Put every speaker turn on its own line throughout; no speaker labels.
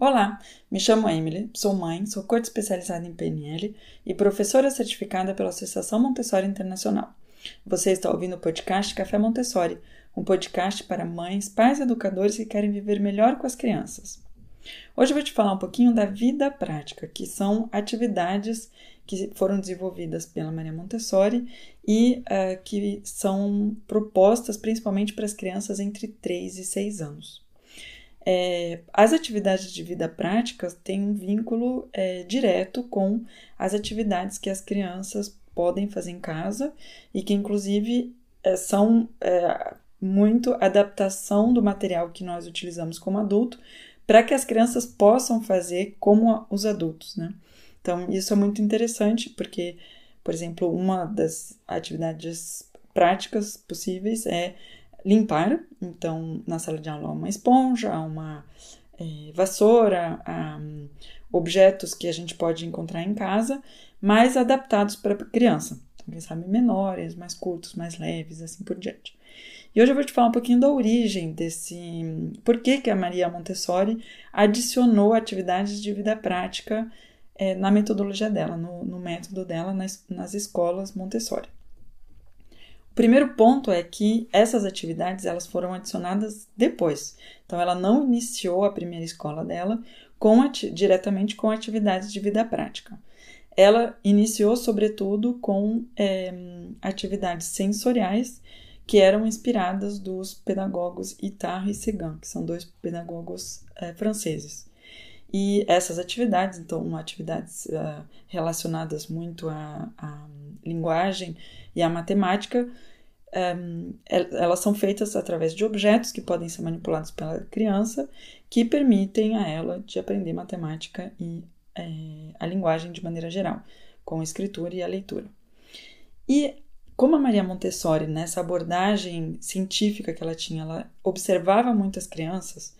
Olá, me chamo Emily, sou mãe, sou coach especializada em PNL e professora certificada pela Associação Montessori Internacional. Você está ouvindo o podcast Café Montessori, um podcast para mães, pais e educadores que querem viver melhor com as crianças. Hoje eu vou te falar um pouquinho da vida prática, que são atividades que foram desenvolvidas pela Maria Montessori e uh, que são propostas principalmente para as crianças entre 3 e 6 anos. É, as atividades de vida prática têm um vínculo é, direto com as atividades que as crianças podem fazer em casa e que, inclusive, é, são é, muito adaptação do material que nós utilizamos como adulto para que as crianças possam fazer como os adultos, né? Então, isso é muito interessante porque, por exemplo, uma das atividades práticas possíveis é limpar. Então, na sala de aula, há uma esponja, uma é, vassoura, um, objetos que a gente pode encontrar em casa, mais adaptados para criança. Então, quem sabe menores, mais curtos, mais leves, assim por diante. E hoje eu vou te falar um pouquinho da origem desse. Por que, que a Maria Montessori adicionou atividades de vida prática é, na metodologia dela, no, no método dela nas, nas escolas Montessori primeiro ponto é que essas atividades elas foram adicionadas depois. Então, ela não iniciou a primeira escola dela com diretamente com atividades de vida prática. Ela iniciou, sobretudo, com é, atividades sensoriais que eram inspiradas dos pedagogos Itard e Segan, que são dois pedagogos é, franceses. E essas atividades, então, atividades uh, relacionadas muito à, à linguagem e à matemática, um, elas são feitas através de objetos que podem ser manipulados pela criança, que permitem a ela de aprender matemática e é, a linguagem de maneira geral, com a escritura e a leitura. E como a Maria Montessori, nessa abordagem científica que ela tinha, ela observava muitas crianças,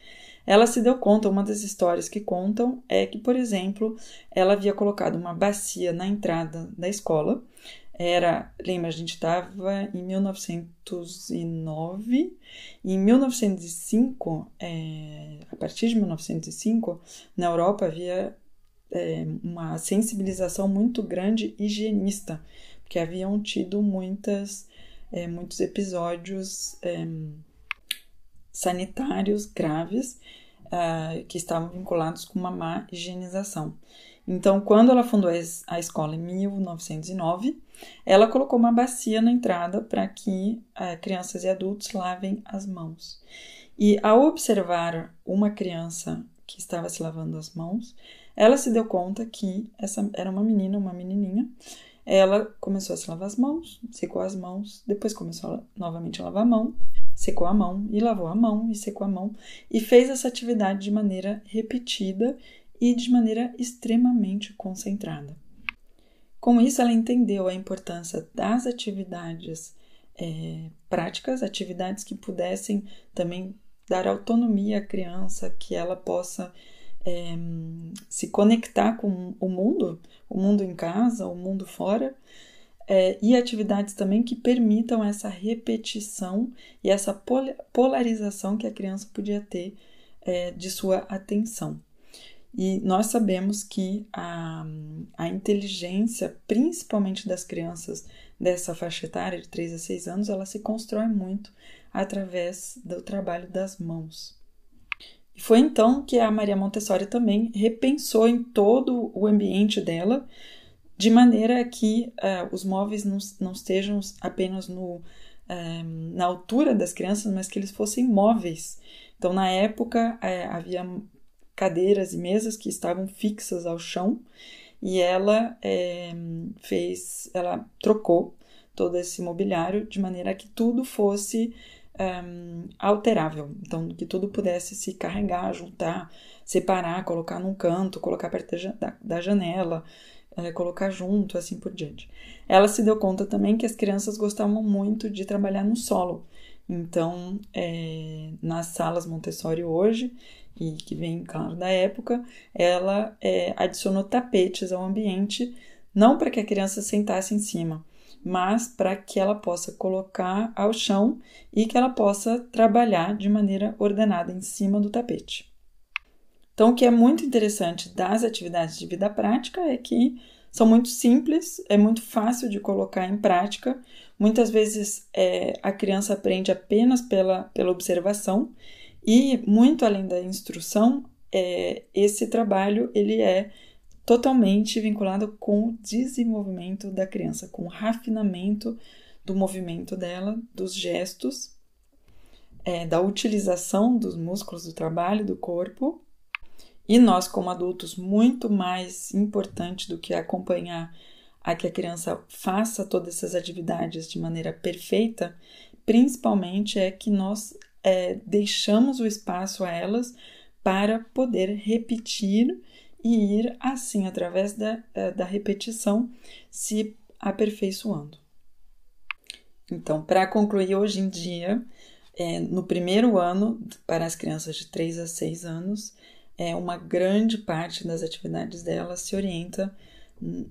ela se deu conta, uma das histórias que contam é que, por exemplo, ela havia colocado uma bacia na entrada da escola. Era, lembra, a gente estava em 1909, e em 1905, é, a partir de 1905, na Europa havia é, uma sensibilização muito grande higienista, porque haviam tido muitas, é, muitos episódios é, sanitários graves uh, que estavam vinculados com uma má higienização. Então, quando ela fundou a escola em 1909, ela colocou uma bacia na entrada para que uh, crianças e adultos lavem as mãos. E ao observar uma criança que estava se lavando as mãos, ela se deu conta que essa era uma menina, uma menininha. Ela começou a se lavar as mãos, secou as mãos, depois começou a, novamente a lavar a mão, secou a mão e lavou a mão e secou a mão e fez essa atividade de maneira repetida e de maneira extremamente concentrada. Com isso, ela entendeu a importância das atividades é, práticas, atividades que pudessem também dar autonomia à criança, que ela possa é, se conectar com o mundo, o mundo em casa, o mundo fora, é, e atividades também que permitam essa repetição e essa polarização que a criança podia ter é, de sua atenção. E nós sabemos que a, a inteligência, principalmente das crianças dessa faixa etária de 3 a 6 anos, ela se constrói muito através do trabalho das mãos. E foi então que a Maria Montessori também repensou em todo o ambiente dela, de maneira que uh, os móveis não, não estejam apenas no, uh, na altura das crianças, mas que eles fossem móveis. Então, na época, uh, havia cadeiras e mesas que estavam fixas ao chão e ela fez, ela trocou todo esse mobiliário de maneira que tudo fosse um, alterável, então que tudo pudesse se carregar, juntar, separar, colocar num canto, colocar perto da janela, é, colocar junto, assim por diante. Ela se deu conta também que as crianças gostavam muito de trabalhar no solo, então é, nas salas Montessori hoje e que vem, claro, da época, ela é, adicionou tapetes ao ambiente, não para que a criança sentasse em cima, mas para que ela possa colocar ao chão e que ela possa trabalhar de maneira ordenada em cima do tapete. Então, o que é muito interessante das atividades de vida prática é que são muito simples, é muito fácil de colocar em prática. Muitas vezes é, a criança aprende apenas pela, pela observação e, muito além da instrução, é, esse trabalho ele é totalmente vinculado com o desenvolvimento da criança, com o rafinamento do movimento dela, dos gestos, é, da utilização dos músculos do trabalho, do corpo. E nós, como adultos, muito mais importante do que acompanhar a que a criança faça todas essas atividades de maneira perfeita, principalmente é que nós é, deixamos o espaço a elas para poder repetir e ir assim, através da, é, da repetição, se aperfeiçoando. Então, para concluir, hoje em dia, é, no primeiro ano, para as crianças de 3 a 6 anos, é, uma grande parte das atividades delas se orienta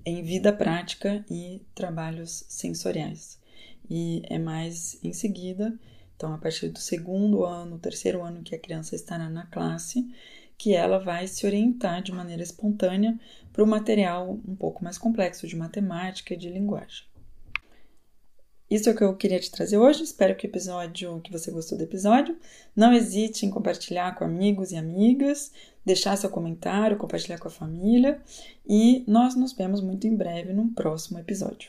em vida prática e trabalhos sensoriais. E é mais em seguida, então a partir do segundo ano, terceiro ano que a criança estará na classe, que ela vai se orientar de maneira espontânea para o material um pouco mais complexo de matemática e de linguagem. Isso é o que eu queria te trazer hoje. Espero que o episódio, que você gostou do episódio. Não hesite em compartilhar com amigos e amigas, deixar seu comentário, compartilhar com a família. E nós nos vemos muito em breve num próximo episódio.